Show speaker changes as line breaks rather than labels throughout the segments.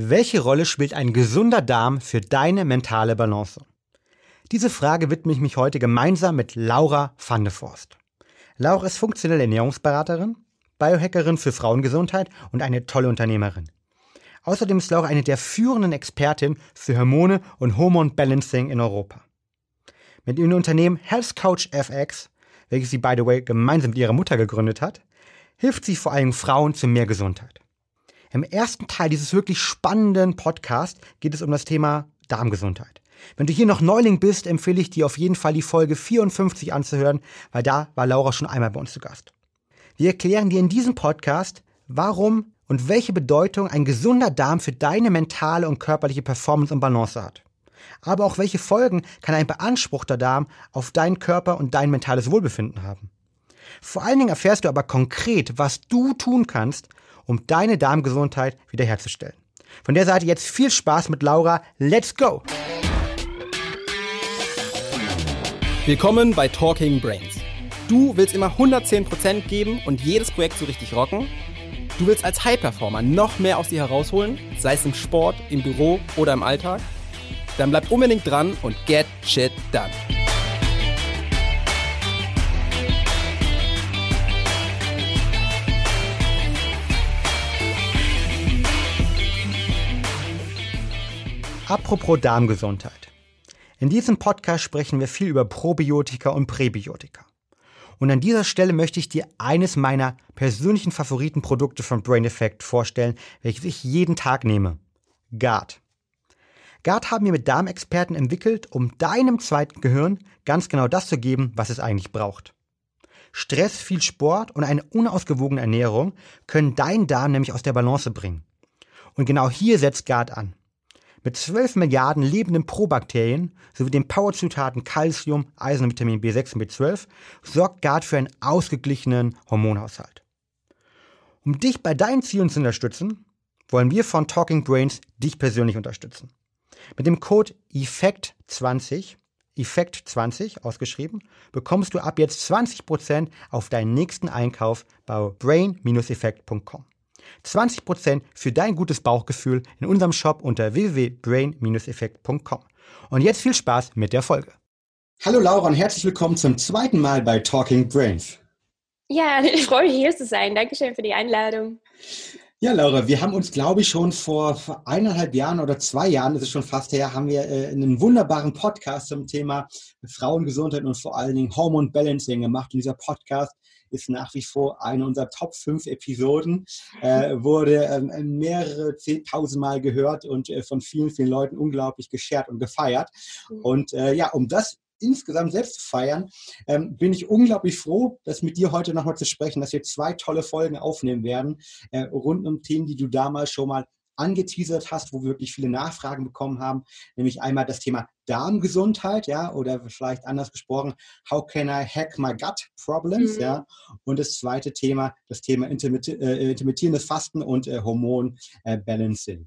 Welche Rolle spielt ein gesunder Darm für deine mentale Balance? Diese Frage widme ich mich heute gemeinsam mit Laura van de Forst. Laura ist funktionelle Ernährungsberaterin, Biohackerin für Frauengesundheit und eine tolle Unternehmerin. Außerdem ist Laura eine der führenden Expertinnen für Hormone und Hormone Balancing in Europa. Mit ihrem Unternehmen Health Coach FX, welches sie by the way gemeinsam mit ihrer Mutter gegründet hat, hilft sie vor allem Frauen zu mehr Gesundheit. Im ersten Teil dieses wirklich spannenden Podcasts geht es um das Thema Darmgesundheit. Wenn du hier noch Neuling bist, empfehle ich dir auf jeden Fall die Folge 54 anzuhören, weil da war Laura schon einmal bei uns zu Gast. Wir erklären dir in diesem Podcast, warum und welche Bedeutung ein gesunder Darm für deine mentale und körperliche Performance und Balance hat. Aber auch welche Folgen kann ein beanspruchter Darm auf deinen Körper und dein mentales Wohlbefinden haben. Vor allen Dingen erfährst du aber konkret, was du tun kannst, um deine Darmgesundheit wiederherzustellen. Von der Seite jetzt viel Spaß mit Laura. Let's go!
Willkommen bei Talking Brains. Du willst immer 110% geben und jedes Projekt so richtig rocken? Du willst als High-Performer noch mehr aus dir herausholen, sei es im Sport, im Büro oder im Alltag? Dann bleib unbedingt dran und get shit done.
Apropos Darmgesundheit. In diesem Podcast sprechen wir viel über Probiotika und Präbiotika. Und an dieser Stelle möchte ich dir eines meiner persönlichen Favoritenprodukte von Brain Effect vorstellen, welches ich jeden Tag nehme. GARD. GARD haben wir mit Darmexperten entwickelt, um deinem zweiten Gehirn ganz genau das zu geben, was es eigentlich braucht. Stress, viel Sport und eine unausgewogene Ernährung können deinen Darm nämlich aus der Balance bringen. Und genau hier setzt GARD an. Mit 12 Milliarden lebenden Probakterien sowie den Powerzutaten Calcium, Eisen und Vitamin B6 und B12 sorgt GARD für einen ausgeglichenen Hormonhaushalt. Um dich bei deinen Zielen zu unterstützen, wollen wir von Talking Brains dich persönlich unterstützen. Mit dem Code EFFECT20, EFFECT20 ausgeschrieben, bekommst du ab jetzt 20% auf deinen nächsten Einkauf bei brain-effekt.com. 20% für dein gutes Bauchgefühl in unserem Shop unter www.brain-effekt.com. Und jetzt viel Spaß mit der Folge. Hallo Laura und herzlich willkommen zum zweiten Mal bei Talking Brains.
Ja, ich freue mich hier zu sein. Dankeschön für die Einladung.
Ja, Laura, wir haben uns, glaube ich, schon vor eineinhalb Jahren oder zwei Jahren, das ist schon fast her, haben wir äh, einen wunderbaren Podcast zum Thema Frauengesundheit und vor allen Dingen Hormone Balancing gemacht. Und dieser Podcast ist nach wie vor eine unserer Top 5 Episoden, äh, wurde ähm, mehrere zehntausend Mal gehört und äh, von vielen, vielen Leuten unglaublich geshared und gefeiert. Mhm. Und äh, ja, um das insgesamt selbst zu feiern, ähm, bin ich unglaublich froh, dass mit dir heute nochmal zu sprechen, dass wir zwei tolle Folgen aufnehmen werden, äh, rund um Themen, die du damals schon mal angeteasert hast, wo wir wirklich viele Nachfragen bekommen haben, nämlich einmal das Thema Darmgesundheit, ja, oder vielleicht anders gesprochen, how can I hack my gut problems, mhm. ja, und das zweite Thema, das Thema äh, intermittierendes Fasten und äh, Hormonbalancing. Äh,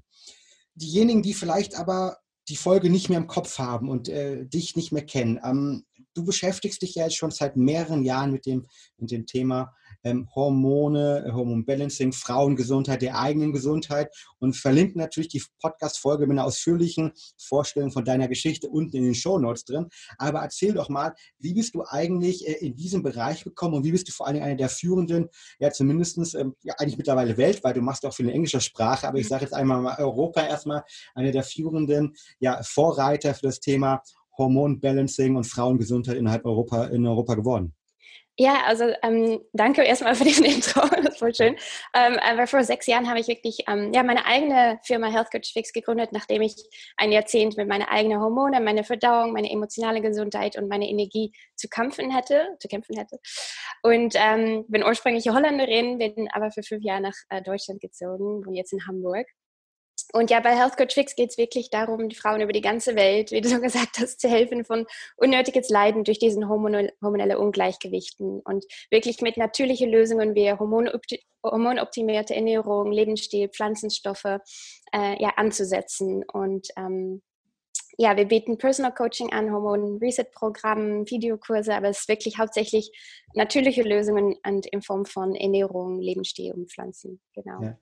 Diejenigen, die vielleicht aber die Folge nicht mehr im Kopf haben und äh, dich nicht mehr kennen, ähm, du beschäftigst dich ja jetzt schon seit mehreren Jahren mit dem, mit dem Thema ähm, Hormone, äh, Hormonbalancing, Frauengesundheit, der eigenen Gesundheit und verlinken natürlich die Podcast-Folge mit einer ausführlichen Vorstellung von deiner Geschichte unten in den Show Notes drin. Aber erzähl doch mal, wie bist du eigentlich äh, in diesem Bereich gekommen und wie bist du vor allem einer der führenden, ja zumindest ähm, ja, eigentlich mittlerweile weltweit, du machst auch viel in englischer Sprache, aber ich sage jetzt einmal mal Europa erstmal, einer der führenden ja, Vorreiter für das Thema Hormonbalancing und Frauengesundheit innerhalb Europa, in Europa geworden?
Ja, also ähm, danke erstmal für diesen Intro, das ist voll schön. Ähm, aber vor sechs Jahren habe ich wirklich ähm, ja, meine eigene Firma Health Coach Fix gegründet, nachdem ich ein Jahrzehnt mit meinen eigenen Hormone, meine Verdauung, meine emotionale Gesundheit und meine Energie zu kämpfen hätte, zu kämpfen hätte. Und ähm, bin ursprünglich Holländerin, bin aber für fünf Jahre nach äh, Deutschland gezogen und jetzt in Hamburg. Und ja, bei Health Coach Fix geht es wirklich darum, die Frauen über die ganze Welt, wie du schon gesagt hast, zu helfen von unnötiges Leiden durch diesen hormonelle Ungleichgewichten und wirklich mit natürlichen Lösungen wie hormonoptimierte Ernährung, Lebensstil, Pflanzenstoffe äh, ja, anzusetzen. Und ähm, ja, wir bieten Personal Coaching an, Hormon Reset Programm, Videokurse, aber es ist wirklich hauptsächlich natürliche Lösungen und in Form von Ernährung, Lebensstil und Pflanzen. Genau.
Ja.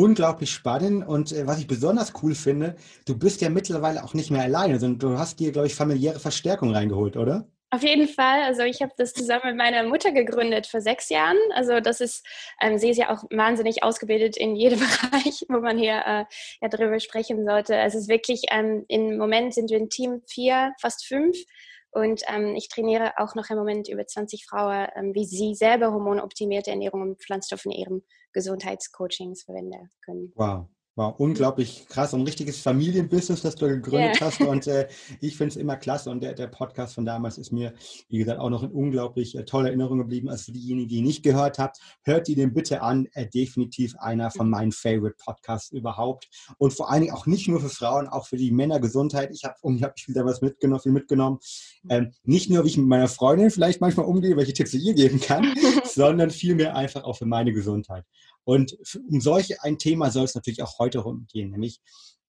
Unglaublich spannend und äh, was ich besonders cool finde, du bist ja mittlerweile auch nicht mehr alleine, sondern du hast dir, glaube ich, familiäre Verstärkung reingeholt, oder?
Auf jeden Fall. Also ich habe das zusammen mit meiner Mutter gegründet vor sechs Jahren. Also das ist, ähm, sie ist ja auch wahnsinnig ausgebildet in jedem Bereich, wo man hier äh, ja darüber sprechen sollte. Es ist wirklich, ähm, im Moment sind wir ein Team vier, fast fünf. Und ähm, ich trainiere auch noch im Moment über 20 Frauen, ähm, wie sie selber hormonoptimierte Ernährung und Pflanzstoffe in ihrem Gesundheitscoachings verwenden können.
Wow. War unglaublich krass, ein richtiges Familienbusiness, das du gegründet yeah. hast. Und äh, ich finde es immer klasse. Und der, der Podcast von damals ist mir, wie gesagt, auch noch in unglaublich äh, toller Erinnerung geblieben. Also für diejenigen, die ihn nicht gehört habt, hört ihr den bitte an. Äh, definitiv einer von meinen Favorite Podcasts überhaupt. Und vor allen Dingen auch nicht nur für Frauen, auch für die Männergesundheit. Ich habe unglaublich wieder was mitgenommen, viel mitgenommen. Ähm, nicht nur, wie ich mit meiner Freundin vielleicht manchmal umgehe, welche Tipps ich ihr geben kann, sondern vielmehr einfach auch für meine Gesundheit. Und um solch ein Thema soll es natürlich auch heute rumgehen, nämlich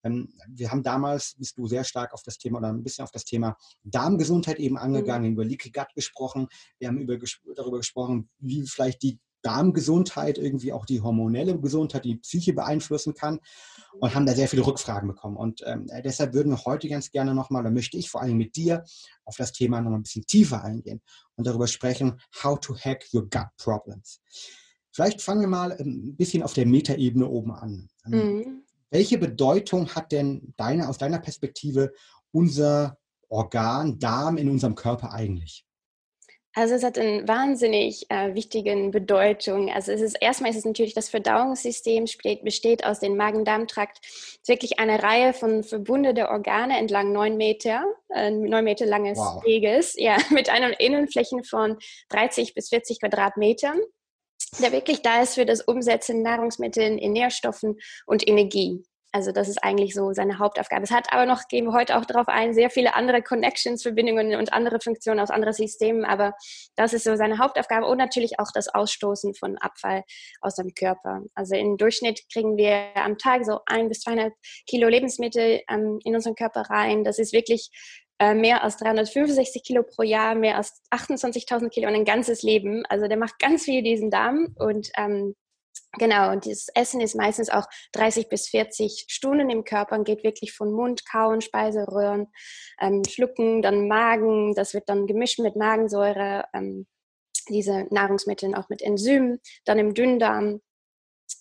ähm, wir haben damals, bist du sehr stark auf das Thema oder ein bisschen auf das Thema Darmgesundheit eben angegangen, mhm. über Leaky Gut gesprochen. Wir haben über, darüber gesprochen, wie vielleicht die Darmgesundheit irgendwie auch die hormonelle Gesundheit, die Psyche beeinflussen kann und haben da sehr viele Rückfragen bekommen. Und ähm, deshalb würden wir heute ganz gerne nochmal, oder möchte ich vor allem mit dir auf das Thema nochmal ein bisschen tiefer eingehen und darüber sprechen, how to hack your gut problems. Vielleicht fangen wir mal ähm, ein bisschen auf der Metaebene oben an. Ähm, mhm. Welche Bedeutung hat denn deine, aus deiner Perspektive unser Organ Darm in unserem Körper eigentlich?
Also es hat eine wahnsinnig äh, wichtige Bedeutung. Also es ist erstmal ist es natürlich das Verdauungssystem besteht, besteht aus dem Magen-Darm-Trakt. Wirklich eine Reihe von verbundenen Organe entlang neun Meter, äh, neun Meter langes wow. Weges, ja, mit einer Innenfläche von 30 bis 40 Quadratmetern der wirklich da ist für das Umsetzen Nahrungsmitteln in Nährstoffen und Energie. Also das ist eigentlich so seine Hauptaufgabe. Es hat aber noch, gehen wir heute auch darauf ein, sehr viele andere Connections, Verbindungen und andere Funktionen aus anderen Systemen. Aber das ist so seine Hauptaufgabe und natürlich auch das Ausstoßen von Abfall aus dem Körper. Also im Durchschnitt kriegen wir am Tag so ein bis 200 Kilo Lebensmittel ähm, in unseren Körper rein. Das ist wirklich äh, mehr als 365 Kilo pro Jahr, mehr als 28.000 Kilo und ein ganzes Leben. Also der macht ganz viel diesen Darm und ähm, Genau, und das Essen ist meistens auch 30 bis 40 Stunden im Körper und geht wirklich von Mund, Kauen, Speiseröhren, ähm, Schlucken, dann Magen, das wird dann gemischt mit Magensäure, ähm, diese Nahrungsmittel auch mit Enzymen, dann im Dünndarm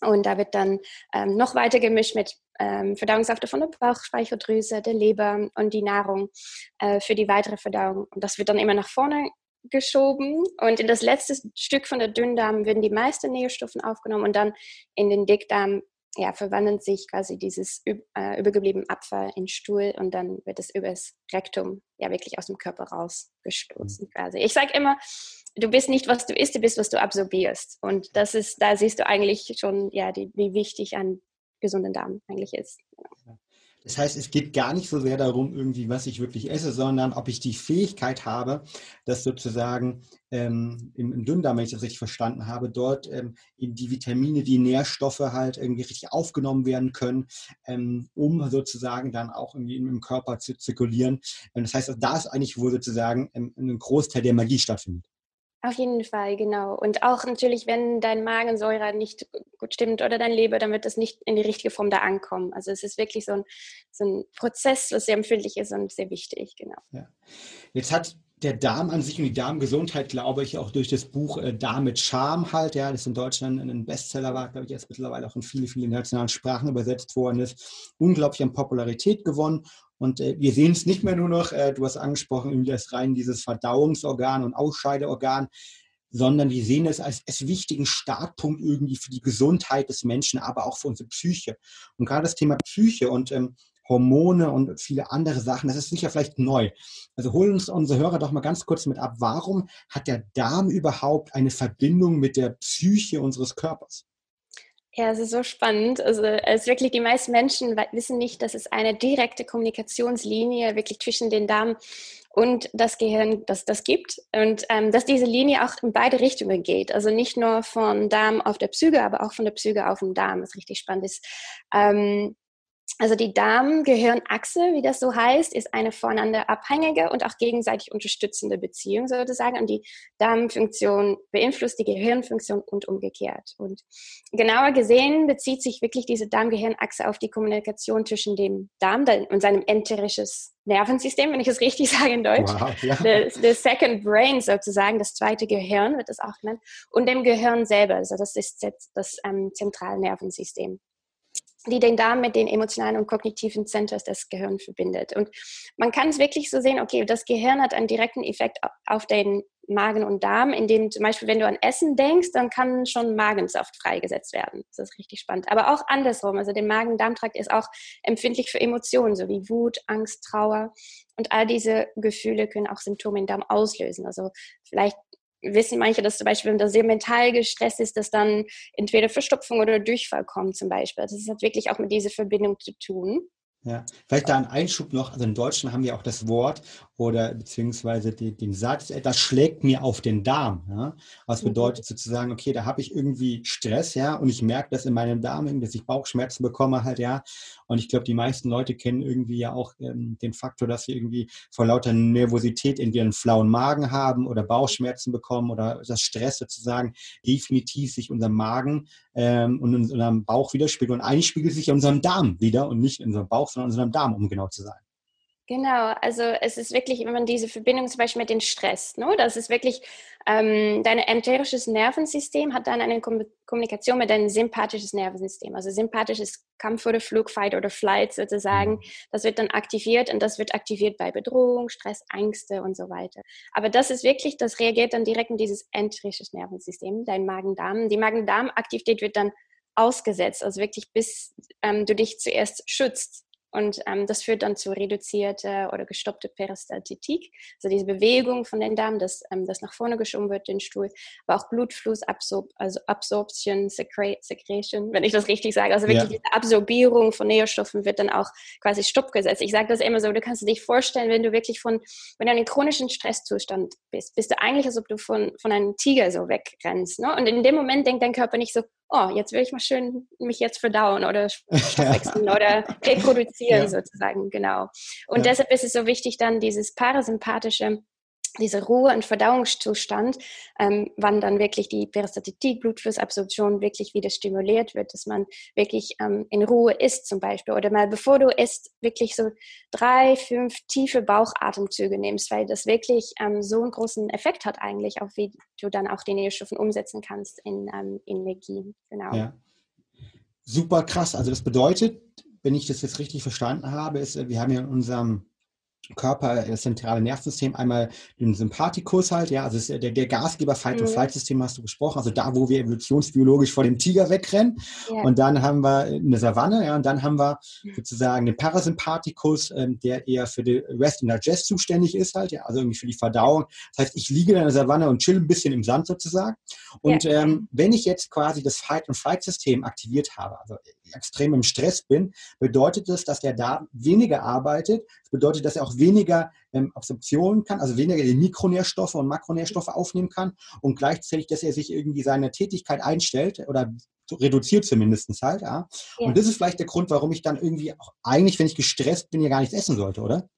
und da wird dann ähm, noch weiter gemischt mit ähm, Verdauungssäfte von der Bauchspeicheldrüse, der Leber und die Nahrung äh, für die weitere Verdauung. Und das wird dann immer nach vorne geschoben und in das letzte Stück von der Dünndarm werden die meisten Nährstoffe aufgenommen und dann in den Dickdarm ja, verwandelt sich quasi dieses äh, übergebliebene Abfall in Stuhl und dann wird es übers Rektum ja wirklich aus dem Körper rausgestoßen mhm. quasi. Ich sage immer, du bist nicht, was du isst, du bist, was du absorbierst. Und das ist, da siehst du eigentlich schon, ja, die, wie wichtig ein gesunden Darm eigentlich ist. Genau.
Das heißt, es geht gar nicht so sehr darum, irgendwie, was ich wirklich esse, sondern ob ich die Fähigkeit habe, dass sozusagen ähm, im, im Dünndarm, wenn ich das richtig verstanden habe, dort ähm, die Vitamine, die Nährstoffe halt irgendwie richtig aufgenommen werden können, ähm, um sozusagen dann auch irgendwie im Körper zu zirkulieren. Das heißt, da ist eigentlich, wo sozusagen ähm, ein Großteil der Magie stattfindet.
Auf jeden Fall, genau. Und auch natürlich, wenn dein Magensäure nicht gut stimmt oder dein Leber, dann wird das nicht in die richtige Form da ankommen. Also es ist wirklich so ein, so ein Prozess, was sehr empfindlich ist und sehr wichtig, genau. Ja.
Jetzt hat der Darm an sich und die Darmgesundheit, glaube ich, auch durch das Buch äh, Darm mit Charme halt, ja, das in Deutschland ein Bestseller war, glaube ich, jetzt mittlerweile auch in viele, viele nationalen Sprachen übersetzt worden ist, unglaublich an Popularität gewonnen und äh, wir sehen es nicht mehr nur noch, äh, du hast angesprochen, irgendwie das rein dieses Verdauungsorgan und Ausscheideorgan, sondern wir sehen es als, als wichtigen Startpunkt irgendwie für die Gesundheit des Menschen, aber auch für unsere Psyche. Und gerade das Thema Psyche und ähm, Hormone und viele andere Sachen, das ist sicher vielleicht neu. Also holen uns unsere Hörer doch mal ganz kurz mit ab. Warum hat der Darm überhaupt eine Verbindung mit der Psyche unseres Körpers?
Ja, es ist so spannend. Also es ist wirklich, die meisten Menschen wissen nicht, dass es eine direkte Kommunikationslinie wirklich zwischen den Darm und das Gehirn, dass das gibt und ähm, dass diese Linie auch in beide Richtungen geht. Also nicht nur von Darm auf der Psyche, aber auch von der Psyche auf den Darm, was richtig spannend ist. Ähm, Also die Darm-Gehirn-Achse, wie das so heißt, ist eine voneinander abhängige und auch gegenseitig unterstützende Beziehung sozusagen. Und die Darmfunktion beeinflusst die Gehirnfunktion und umgekehrt. Und genauer gesehen bezieht sich wirklich diese Darm-Gehirn-Achse auf die Kommunikation zwischen dem Darm und seinem enterisches Nervensystem, wenn ich es richtig sage in Deutsch. Wow, ja. the, the, second brain sozusagen, das zweite Gehirn wird das auch genannt. Und dem Gehirn selber, also das ist das ähm, zentrale Nervensystem die den Darm mit den emotionalen und kognitiven Centers des Gehirns verbindet. Und man kann es wirklich so sehen, okay, das Gehirn hat einen direkten Effekt auf den Magen und Darm, indem zum Beispiel, wenn du an Essen denkst, dann kann schon Magensaft freigesetzt werden. Das ist richtig spannend. Aber auch andersrum, also der Magen-Darm-Trakt ist auch empfindlich für Emotionen, so wie Wut, Angst, Trauer. Und all diese Gefühle können auch Symptome im Darm auslösen. Also vielleicht wissen manche, dass zum Beispiel, wenn das sehr mental gestresst ist, dass dann entweder Verstopfung oder Durchfall kommt zum Beispiel. Das hat wirklich auch mit dieser Verbindung zu tun.
Ja, vielleicht da ein Einschub noch. Also in Deutschland haben wir auch das Wort oder beziehungsweise die, den Satz, das schlägt mir auf den Darm. Ja? Was mhm. bedeutet sozusagen, okay, da habe ich irgendwie Stress, ja, und ich merke das in meinem Darm, dass ich Bauchschmerzen bekomme halt, ja. Und ich glaube, die meisten Leute kennen irgendwie ja auch ähm, den Faktor, dass sie irgendwie vor lauter Nervosität entweder einen flauen Magen haben oder Bauchschmerzen bekommen oder das Stress sozusagen definitiv sich unser Magen ähm, und in unserem Bauch widerspiegelt. Und eigentlich spiegelt sich in unserem Darm wieder und nicht in unserem Bauch, sondern in unserem Darm, um genau zu sein.
Genau, also es ist wirklich, wenn man diese Verbindung zum Beispiel mit dem Stress, ne, das ist wirklich, ähm, dein enterisches Nervensystem hat dann eine Kommunikation mit deinem sympathisches Nervensystem. Also sympathisches Kampf oder Flug, Fight oder Flight sozusagen. Mhm. Das wird dann aktiviert und das wird aktiviert bei Bedrohung, Stress, Ängste und so weiter. Aber das ist wirklich, das reagiert dann direkt in dieses enterisches Nervensystem, dein Magen-Darm. Die Magen-Darm-Aktivität wird dann ausgesetzt, also wirklich bis ähm, du dich zuerst schützt und ähm, das führt dann zu reduzierter oder gestoppter Peristaltitik, also diese Bewegung von den Darm, dass ähm, das nach vorne geschoben wird, den Stuhl, aber auch Blutfluss, Absor also Absorption, Secretion, wenn ich das richtig sage. Also wirklich ja. diese Absorbierung von Nährstoffen wird dann auch quasi Stopp gesetzt. Ich sage das immer so, du kannst dir vorstellen, wenn du wirklich von, wenn du in einem chronischen Stresszustand bist, bist du eigentlich, als ob du von, von einem Tiger so wegrennst. Ne? Und in dem Moment denkt dein Körper nicht so, oh, jetzt will ich mal schön mich jetzt verdauen oder wechseln oder reproduzieren ja. sozusagen, genau. Und ja. deshalb ist es so wichtig, dann dieses parasympathische diese Ruhe- und Verdauungszustand, ähm, wann dann wirklich die Peristaltik, Blutflussabsorption wirklich wieder stimuliert wird, dass man wirklich ähm, in Ruhe isst zum Beispiel oder mal bevor du isst, wirklich so drei, fünf tiefe Bauchatemzüge nimmst, weil das wirklich ähm, so einen großen Effekt hat eigentlich, auf wie du dann auch die Nährstoffe umsetzen kannst in, ähm, in Energie. Genau. Ja.
Super krass. Also das bedeutet, wenn ich das jetzt richtig verstanden habe, ist, wir haben ja in unserem Körper, das zentrale Nervensystem, einmal den Sympathikus halt, ja, also der, der Gasgeber Fight- mhm. und Flight-System hast du gesprochen, also da, wo wir evolutionsbiologisch vor dem Tiger wegrennen. Ja. Und dann haben wir eine Savanne, ja, und dann haben wir mhm. sozusagen den Parasympathikus, ähm, der eher für die Rest and Digest zuständig ist halt, ja, also irgendwie für die Verdauung. Das heißt, ich liege in der Savanne und chill ein bisschen im Sand sozusagen. Und ja. ähm, wenn ich jetzt quasi das Fight- und Flight-System aktiviert habe, also extrem im Stress bin, bedeutet das, dass der Darm weniger arbeitet. Das bedeutet, dass er auch weniger ähm, Absorption kann, also weniger die Mikronährstoffe und Makronährstoffe aufnehmen kann und gleichzeitig, dass er sich irgendwie seine Tätigkeit einstellt oder reduziert zumindest halt. Ja. ja. Und das ist vielleicht der Grund, warum ich dann irgendwie auch eigentlich, wenn ich gestresst bin, ja gar nichts essen sollte, oder?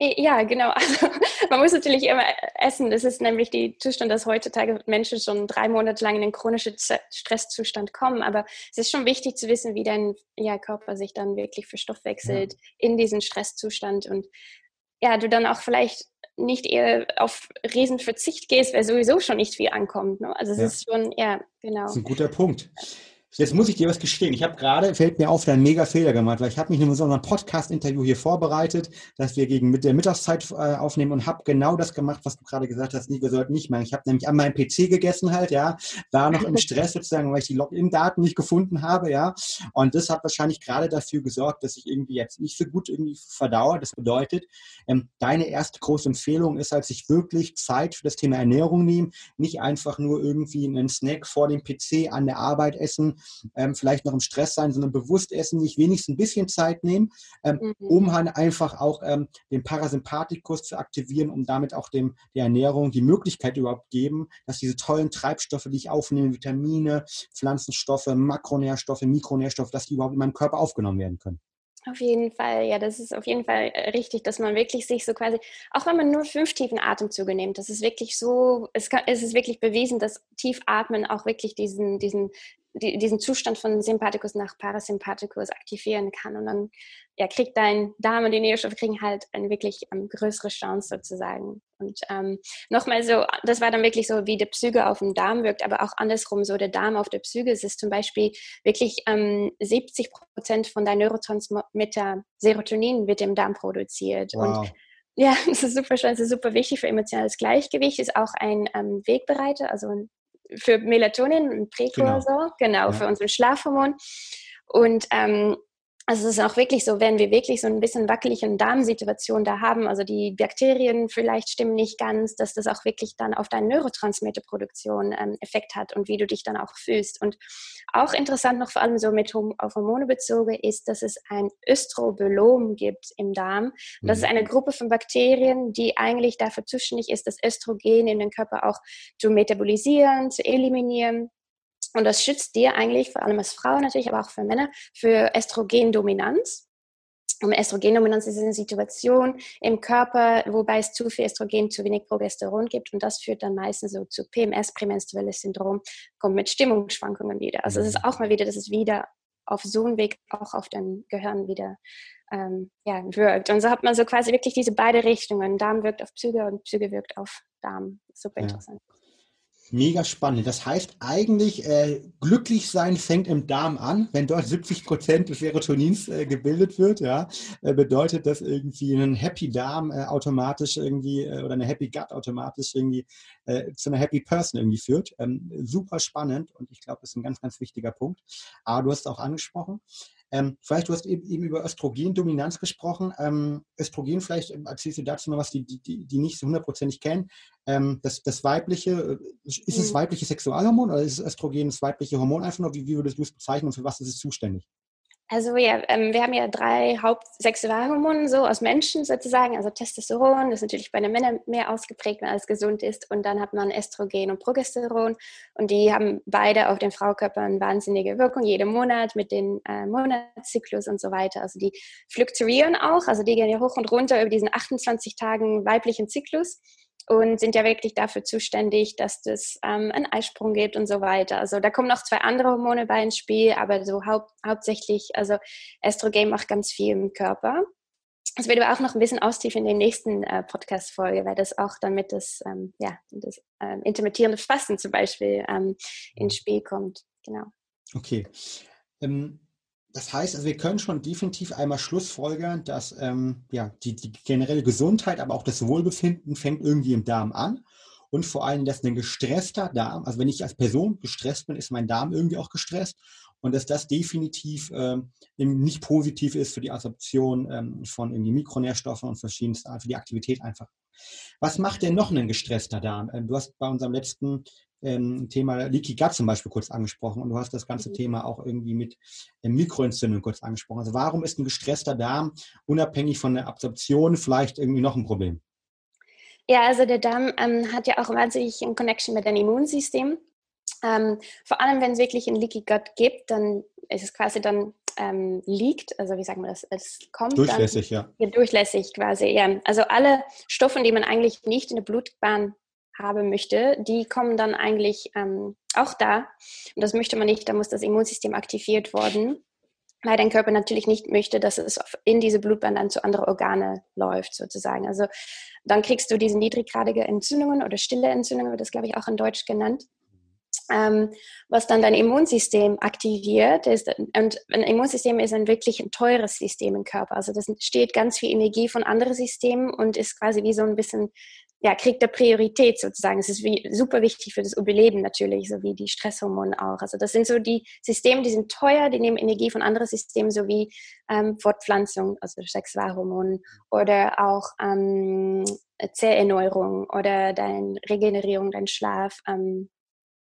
Ja, genau. Also, man muss natürlich immer essen. Das ist nämlich der Zustand, dass heutzutage Menschen schon drei Monate lang in einen chronischen Stresszustand kommen. Aber es ist schon wichtig zu wissen, wie dein ja, Körper sich dann wirklich verstoffwechselt ja. in diesen Stresszustand und ja, du dann auch vielleicht nicht eher auf Riesenverzicht gehst, weil sowieso schon nicht viel ankommt. Ne? Also es ja. ist schon, ja, genau. Das
ist ein guter Punkt. Jetzt muss ich dir was gestehen. Ich habe gerade, fällt mir auf, einen mega Fehler gemacht, weil ich habe mich in unserem Podcast-Interview hier vorbereitet, dass wir gegen mit der Mittagszeit äh, aufnehmen und habe genau das gemacht, was du gerade gesagt hast. Nee, wir sollten nicht machen. Ich habe nämlich an meinem PC gegessen halt, ja, war noch im Stress sozusagen, weil ich die Login-Daten nicht gefunden habe, ja. Und das hat wahrscheinlich gerade dafür gesorgt, dass ich irgendwie jetzt nicht so gut irgendwie verdaue. Das bedeutet, ähm, deine erste große Empfehlung ist halt, sich wirklich Zeit für das Thema Ernährung nehmen, nicht einfach nur irgendwie einen Snack vor dem PC an der Arbeit essen ähm, vielleicht noch im Stress sein, sondern bewusst essen, nicht wenigstens ein bisschen Zeit nehmen, ähm, mhm. um halt einfach auch ähm, den Parasympathikus zu aktivieren, um damit auch dem, der Ernährung die Möglichkeit überhaupt geben, dass diese tollen Treibstoffe, die ich aufnehme, Vitamine, Pflanzenstoffe, Makronährstoffe, Mikronährstoffe, dass die überhaupt in meinem Körper aufgenommen werden können.
Auf jeden Fall, ja, das ist auf jeden Fall äh, richtig, dass man wirklich sich so quasi, auch wenn man nur fünf tiefen Atemzüge nimmt, das ist wirklich so, es, kann, es ist wirklich bewiesen, dass Tiefatmen auch wirklich diesen, diesen die, diesen Zustand von Sympathikus nach Parasympathikus aktivieren kann. Und dann ja, kriegt dein Darm und die Nährstoffe kriegen halt eine wirklich ähm, größere Chance sozusagen. Und ähm, nochmal so, das war dann wirklich so, wie der Psyche auf den Darm wirkt, aber auch andersrum, so der Darm auf der Psyche. Es ist zum Beispiel wirklich ähm, 70 Prozent von deinem Neurotransmitter Serotonin wird im Darm produziert. Wow. Und ja, das ist super schön, das ist super wichtig für emotionales Gleichgewicht, ist auch ein ähm, Wegbereiter, also ein für Melatonin, ein Präkursor, genau, genau ja. für unseren Schlafhormon. Und ähm, also es ist auch wirklich so, wenn wir wirklich so ein bisschen wackelige Darmsituation da haben, also die Bakterien vielleicht stimmen nicht ganz, dass das auch wirklich dann auf deine Neurotransmitterproduktion ähm, Effekt hat und wie du dich dann auch fühlst. Und auch interessant noch vor allem so mit auf Hormone bezogen ist, dass es ein Östrobelom gibt im Darm. Das ist mhm. eine Gruppe von Bakterien, die eigentlich dafür zuständig ist, das Östrogen in den Körper auch zu metabolisieren, zu eliminieren und das schützt dir eigentlich, vor allem als Frau natürlich, aber auch für Männer, für Östrogendominanz. Und Östrogendominanz ist eine Situation im Körper, wobei es zu viel Östrogen, zu wenig Progesteron gibt. Und das führt dann meistens so zu PMS, prämenstruelles Syndrom, kommt mit Stimmungsschwankungen wieder. Also es ist mhm. auch mal wieder, dass es wieder auf so einem Weg auch auf dein Gehirn wieder ähm, ja, wirkt. Und so hat man so quasi wirklich diese beide Richtungen. Darm wirkt auf Psyche und Psyche wirkt auf Darm. Super interessant. Ja.
Mega spannend. Das heißt eigentlich, äh, glücklich sein fängt im Darm an. Wenn dort 70 Prozent des Serotonins äh, gebildet wird, ja, äh, bedeutet das irgendwie ein Happy Darm äh, automatisch irgendwie äh, oder eine Happy Gut automatisch irgendwie äh, zu einer Happy Person irgendwie führt. Ähm, super spannend und ich glaube, das ist ein ganz, ganz wichtiger Punkt. Aber du hast es auch angesprochen. Ähm, vielleicht, du hast eben, eben über Östrogendominanz gesprochen. Ähm, Östrogen, vielleicht ähm, erzählst du dazu noch was, die, die, die nicht so hundertprozentig kennen. Ähm, das, das weibliche, äh, ist es mhm. weibliche Sexualhormon oder ist Östrogen das weibliche Hormon einfach nur? Wie, wie würdest du es bezeichnen und für was ist es zuständig?
Also ja, ähm, wir haben ja drei Hauptsexualhormone so aus Menschen sozusagen. Also Testosteron, das ist natürlich bei den Männern mehr ausgeprägt, wenn alles gesund ist. Und dann hat man Estrogen und Progesteron. Und die haben beide auf den Fraukörper eine wahnsinnige Wirkung, jeden Monat mit dem äh, Monatszyklus und so weiter. Also die fluktuieren auch, also die gehen ja hoch und runter über diesen 28 Tagen weiblichen Zyklus und sind ja wirklich dafür zuständig, dass das ähm, einen Eisprung gibt und so weiter. Also da kommen noch zwei andere Hormone bei ins Spiel, aber so haupt, hauptsächlich, also Estrogen macht ganz viel im Körper. Das werden wir auch noch ein bisschen austiefen in der nächsten äh, Podcast-Folge, weil das auch dann mit das, ähm, ja, das ähm, intermittierende Fasten zum Beispiel ähm, ins Spiel kommt. Genau.
Okay. Ähm, das heißt, also wir können schon definitiv einmal schlussfolgern, dass ähm, ja, die, die, generelle Gesundheit, aber auch das Wohlbefinden fängt irgendwie im Darm an. Und vor allem, dass ein gestresster Darm, also wenn ich als Person gestresst bin, ist mein Darm irgendwie auch gestresst. Und dass das definitiv ähm, nicht positiv ist für die Absorption ähm, von irgendwie Mikronährstoffen und verschiedensten, für die Aktivität einfach. Was macht denn noch ein gestresster Darm? Ähm, du hast bei unserem letzten ähm, Thema Leaky Gut zum Beispiel kurz angesprochen und du hast das ganze mhm. Thema auch irgendwie mit äh, Mikroentzündung kurz angesprochen. Also warum ist ein gestresster Darm unabhängig von der Absorption vielleicht irgendwie noch ein Problem?
Ja, also der Darm ähm, hat ja auch wahnsinnig eine Connection mit dem Immunsystem. Ähm, vor allem, wenn es wirklich ein Leaky Gut gibt, dann ist es quasi dann ähm, liegt, also wie sagen wir das, es kommt
durchlässig,
dann, ja. ja. Durchlässig quasi, ja. Also alle Stoffe, die man eigentlich nicht in der Blutbahn haben möchte, die kommen dann eigentlich ähm, auch da. Und das möchte man nicht, da muss das Immunsystem aktiviert worden, weil dein Körper natürlich nicht möchte, dass es in diese Blutbahn dann zu anderen Organe läuft, sozusagen. Also dann kriegst du diese niedriggradige Entzündungen oder stille Entzündungen, wird das, glaube ich, auch in Deutsch genannt. Ähm, was dann dein Immunsystem aktiviert ist. Und ein Immunsystem ist ein wirklich ein teures System im Körper. Also das steht ganz viel Energie von anderen Systemen und ist quasi wie so ein bisschen ja, kriegt er Priorität sozusagen. Es ist wie, super wichtig für das Überleben natürlich, so wie die Stresshormone auch. Also das sind so die Systeme, die sind teuer, die nehmen Energie von anderen Systemen, so wie ähm, Fortpflanzung, also Sexualhormonen oder auch ähm, Zellerneuerung oder deine Regenerierung, dein Schlaf, ähm,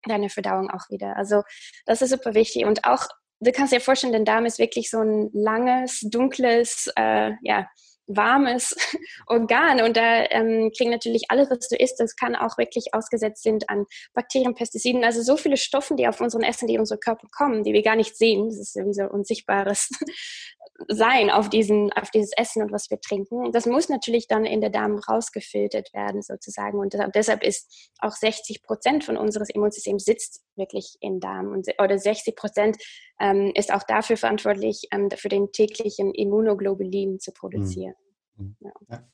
deine Verdauung auch wieder. Also das ist super wichtig und auch, du kannst dir vorstellen, der Darm ist wirklich so ein langes, dunkles, äh, ja, warmes Organ. Und da ähm, kriegen natürlich alles, was du isst, das kann auch wirklich ausgesetzt sind an Bakterien, Pestiziden, also so viele Stoffe, die auf unseren Essen, die in unsere Körper kommen, die wir gar nicht sehen, das ist sowieso unsichtbares sein auf, diesen, auf dieses Essen und was wir trinken. Das muss natürlich dann in der Darm rausgefiltert werden sozusagen. Und deshalb ist auch 60 Prozent von unseres Immunsystems sitzt wirklich im Darm. Und, oder 60 Prozent ähm, ist auch dafür verantwortlich, ähm, für den täglichen Immunoglobulin zu produzieren. Mhm.
Ja. Ja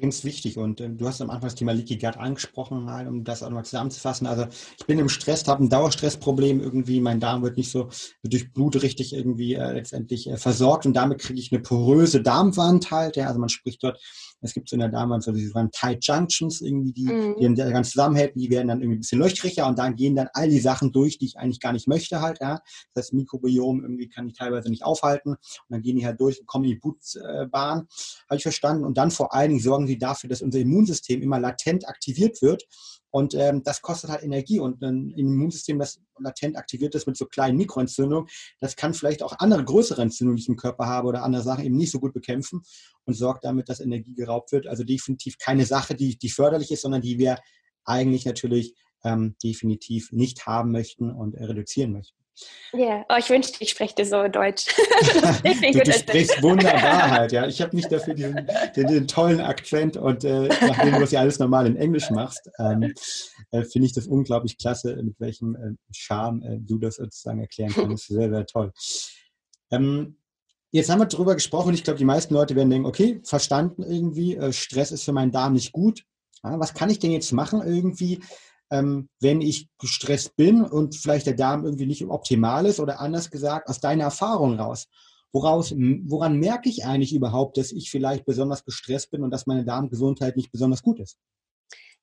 extrem wichtig. Und äh, du hast am Anfang das Thema Leaky Gut angesprochen, mal, um das auch mal zusammenzufassen. Also ich bin im Stress, habe ein Dauerstressproblem irgendwie, mein Darm wird nicht so durch Blut richtig irgendwie äh, letztendlich äh, versorgt und damit kriege ich eine poröse Darmwand halt. Ja, also man spricht dort es gibt so in der Darmwand so diese Tight Junctions, irgendwie, die, mhm. die dann ganz zusammenhalten, die werden dann irgendwie ein bisschen löchriger und dann gehen dann all die Sachen durch, die ich eigentlich gar nicht möchte halt, ja. Das Mikrobiom irgendwie kann ich teilweise nicht aufhalten und dann gehen die halt durch und kommen in die Blutbahn, habe ich verstanden. Und dann vor allen Dingen sorgen sie dafür, dass unser Immunsystem immer latent aktiviert wird und ähm, das kostet halt Energie. Und ein Immunsystem, das latent aktiviert ist mit so kleinen Mikroentzündungen, das kann vielleicht auch andere größere Entzündungen, die ich im Körper habe oder andere Sachen eben nicht so gut bekämpfen und sorgt damit, dass Energie geraubt wird. Also definitiv keine Sache, die, die förderlich ist, sondern die wir eigentlich natürlich ähm, definitiv nicht haben möchten und äh, reduzieren möchten.
Ja, oh, ich wünschte, ich spreche so Deutsch.
du, du sprichst wunderbar halt, ja. Ich habe nicht dafür diesen, den, den, tollen Akzent und äh, nachdem du das ja alles normal in Englisch machst, ähm, äh, finde ich das unglaublich klasse, mit welchem äh, Charme äh, du das sozusagen erklären kannst. Sehr, sehr toll. Ähm, jetzt haben wir darüber gesprochen. Ich glaube, die meisten Leute werden denken, okay, verstanden irgendwie, äh, Stress ist für meinen Darm nicht gut. Ja, was kann ich denn jetzt machen irgendwie, ähm, wenn ich gestresst bin und vielleicht der Darm irgendwie nicht optimal ist oder anders gesagt, aus deiner Erfahrung raus. Woraus, woran merke ich eigentlich überhaupt, dass ich vielleicht besonders gestresst bin und dass meine Darmgesundheit nicht besonders gut ist?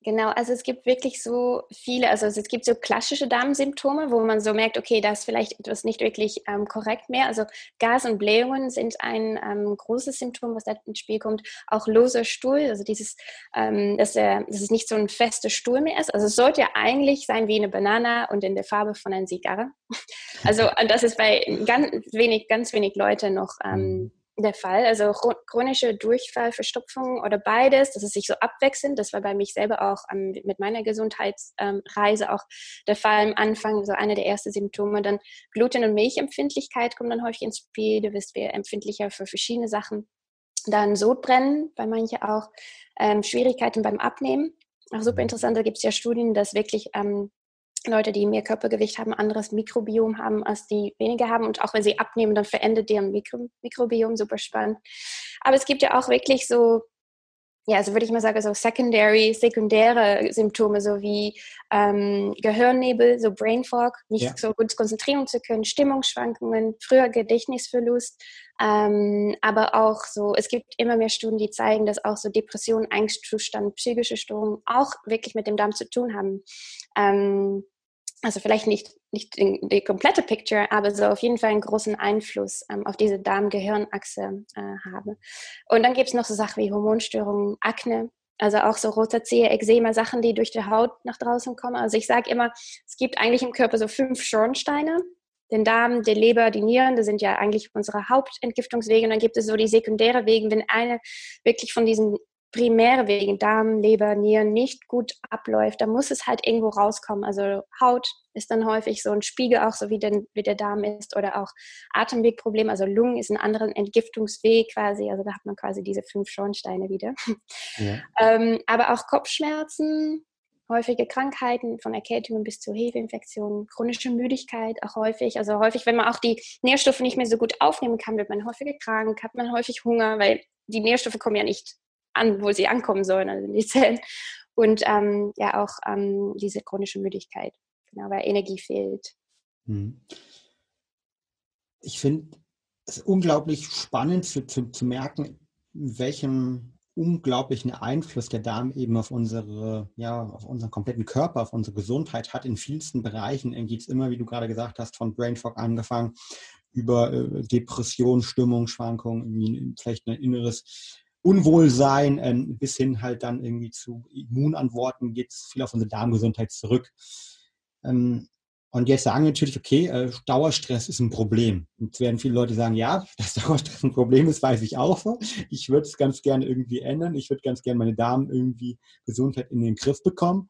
Genau, also es gibt wirklich so viele, also es gibt so klassische Darmsymptome, wo man so merkt, okay, da ist vielleicht etwas nicht wirklich ähm, korrekt mehr. Also Gas und Blähungen sind ein ähm, großes Symptom, was da ins Spiel kommt. Auch loser Stuhl, also dieses, ähm, dass, der, dass es nicht so ein fester Stuhl mehr ist. Also es sollte ja eigentlich sein wie eine Banane und in der Farbe von einer Zigarre. Also das ist bei ganz wenig, ganz wenig Leute noch ähm, mhm der Fall. Also chronische Durchfall, Verstopfung oder beides, dass es sich so abwechselnd. Das war bei mich selber auch ähm, mit meiner Gesundheitsreise ähm, auch der Fall am Anfang, so eine der ersten Symptome. Dann Gluten- und Milchempfindlichkeit kommen dann häufig ins Spiel. Du wirst empfindlicher für verschiedene Sachen. Dann Sodbrennen, bei manchen auch ähm, Schwierigkeiten beim Abnehmen. Auch super interessant, da gibt es ja Studien, dass wirklich ähm, Leute, die mehr Körpergewicht haben, anderes Mikrobiom haben, als die weniger haben. Und auch wenn sie abnehmen, dann verändert deren Mikro Mikrobiom super spannend. Aber es gibt ja auch wirklich so, ja, also würde ich mal sagen, so secondary, sekundäre Symptome, so wie ähm, Gehirnnebel, so Brain Fog, nicht ja. so gut konzentrieren zu können, Stimmungsschwankungen, früher Gedächtnisverlust, ähm, aber auch so, es gibt immer mehr Studien, die zeigen, dass auch so Depression, Angstzustand, psychische Störungen auch wirklich mit dem Darm zu tun haben. Ähm, also vielleicht nicht, nicht die komplette Picture, aber so auf jeden Fall einen großen Einfluss ähm, auf diese Darm-Gehirn-Achse äh, habe. Und dann gibt es noch so Sachen wie Hormonstörungen, Akne, also auch so Rosacea, Eczema, Sachen, die durch die Haut nach draußen kommen. Also ich sage immer, es gibt eigentlich im Körper so fünf Schornsteine. Den Darm, die Leber, die Nieren, das sind ja eigentlich unsere Hauptentgiftungswege. Und dann gibt es so die sekundäre Wege, wenn eine wirklich von diesen primär wegen Darm, Leber, Nieren nicht gut abläuft, dann muss es halt irgendwo rauskommen. Also Haut ist dann häufig so ein Spiegel auch, so wie, den, wie der Darm ist, oder auch Atemwegproblem. Also Lungen ist ein anderer Entgiftungsweg quasi. Also da hat man quasi diese fünf Schornsteine wieder. Ja. ähm, aber auch Kopfschmerzen, häufige Krankheiten, von Erkältungen bis zu Hefeinfektionen, chronische Müdigkeit auch häufig. Also häufig, wenn man auch die Nährstoffe nicht mehr so gut aufnehmen kann, wird man häufig krank, hat man häufig Hunger, weil die Nährstoffe kommen ja nicht an, wo sie ankommen sollen, also in die Zellen. Und ähm, ja auch ähm, diese chronische Müdigkeit, genau, weil Energie fehlt. Hm.
Ich finde es unglaublich spannend zu, zu, zu merken, welchen unglaublichen Einfluss der Darm eben auf unsere, ja, auf unseren kompletten Körper, auf unsere Gesundheit hat in vielsten Bereichen. Dann geht es immer, wie du gerade gesagt hast, von Brain Fog angefangen, über äh, Depression, Stimmungsschwankungen, vielleicht ein inneres Unwohlsein ähm, bis hin halt dann irgendwie zu Immunantworten geht es viel auf unsere Darmgesundheit zurück. Ähm, und jetzt sagen wir natürlich, okay, äh, Dauerstress ist ein Problem. Und jetzt werden viele Leute sagen, ja, dass Dauerstress ein Problem ist, weiß ich auch. Ich würde es ganz gerne irgendwie ändern. Ich würde ganz gerne meine Darm irgendwie Gesundheit in den Griff bekommen.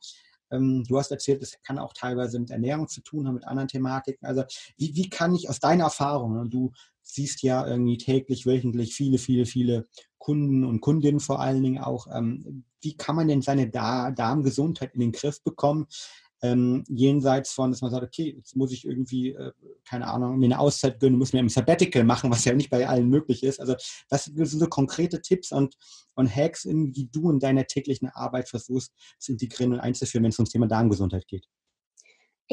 Ähm, du hast erzählt, es kann auch teilweise mit Ernährung zu tun haben, mit anderen Thematiken. Also wie, wie kann ich aus deiner Erfahrung, und du siehst ja irgendwie täglich, wöchentlich viele, viele, viele Kunden und Kundinnen vor allen Dingen auch, ähm, wie kann man denn seine Darmgesundheit in den Griff bekommen? Ähm, jenseits von, dass man sagt, okay, jetzt muss ich irgendwie, äh, keine Ahnung, mir eine Auszeit gönnen, muss mir ein Sabbatical machen, was ja nicht bei allen möglich ist. Also was sind so konkrete Tipps und, und Hacks, die du in deiner täglichen Arbeit versuchst zu integrieren und einzuführen, wenn es ums Thema Darmgesundheit geht?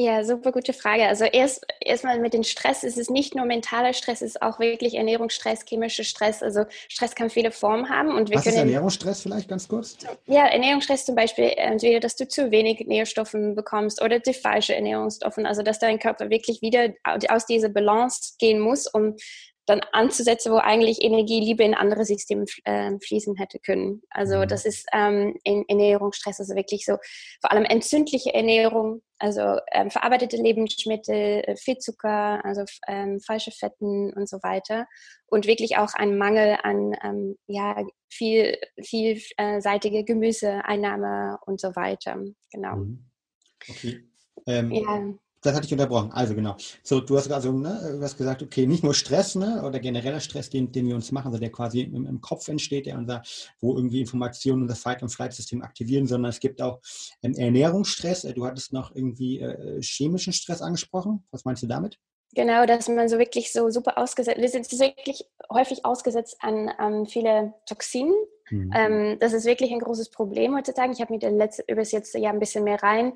Ja, super gute Frage. Also erst erstmal mit dem Stress ist es nicht nur mentaler Stress, es ist auch wirklich Ernährungsstress, chemischer Stress. Also Stress kann viele Formen haben. Und
wir Was können, ist Ernährungsstress vielleicht ganz kurz?
Ja, Ernährungsstress zum Beispiel entweder, dass du zu wenig Nährstoffe bekommst oder die falsche Ernährungsstoffe. Also dass dein Körper wirklich wieder aus dieser Balance gehen muss, um dann anzusetzen, wo eigentlich Energie lieber in andere Systeme äh, fließen hätte können. Also mhm. das ist ähm, in Ernährungsstress, also wirklich so vor allem entzündliche Ernährung, also ähm, verarbeitete Lebensmittel, äh, Fettzucker, also ähm, falsche Fetten und so weiter und wirklich auch ein Mangel an ähm, ja viel vielseitige Gemüseeinnahme und so weiter. Genau. Mhm.
Okay. Ähm, ja das hatte ich unterbrochen. Also genau. So, du hast also ne, du hast gesagt, okay, nicht nur Stress ne, oder genereller Stress, den, den wir uns machen, also der quasi im, im Kopf entsteht, der unser, wo irgendwie Informationen unser Fight- und Flight-System aktivieren, sondern es gibt auch ähm, Ernährungsstress. Du hattest noch irgendwie äh, chemischen Stress angesprochen. Was meinst du damit?
Genau, dass man so wirklich so super ausgesetzt, wir sind wirklich häufig ausgesetzt an ähm, viele Toxinen. Mhm. Ähm, das ist wirklich ein großes Problem heutzutage. Ich habe mir über das letzte Jahr ein bisschen mehr rein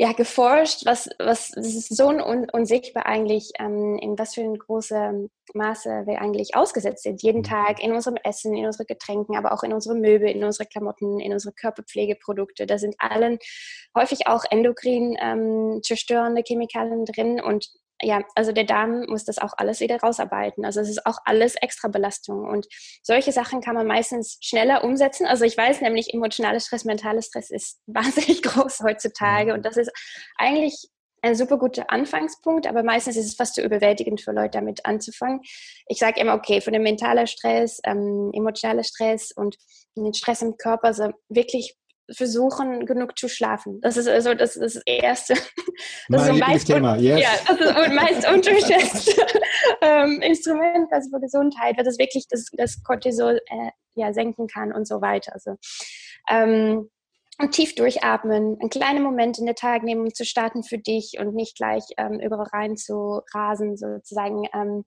ja, geforscht, was, was das ist so un, unsichtbar eigentlich, ähm, in was für ein großem Maße wir eigentlich ausgesetzt sind. Jeden mhm. Tag in unserem Essen, in unseren Getränken, aber auch in unsere Möbel, in unsere Klamotten, in unsere Körperpflegeprodukte. Da sind allen häufig auch endokrin ähm, zerstörende Chemikalien drin und ja, also der Darm muss das auch alles wieder rausarbeiten. Also es ist auch alles extra Belastung. Und solche Sachen kann man meistens schneller umsetzen. Also ich weiß nämlich, emotionaler Stress, mentaler Stress ist wahnsinnig groß heutzutage. Und das ist eigentlich ein super guter Anfangspunkt, aber meistens ist es fast zu überwältigend für Leute, damit anzufangen. Ich sage immer, okay, von dem mentalen Stress, ähm, emotionaler Stress und den Stress im Körper, also wirklich versuchen, genug zu schlafen. Das ist also das, ist das Erste.
Das mein ist meist Thema, yes.
Ja, das ist meist unterschätzte ähm, Instrument also für Gesundheit, weil das wirklich das, das Cortisol äh, ja, senken kann und so weiter. Also, ähm, und tief durchatmen, einen kleinen Moment in der Tag nehmen, um zu starten für dich und nicht gleich ähm, überall rein zu rasen, sozusagen. Ähm,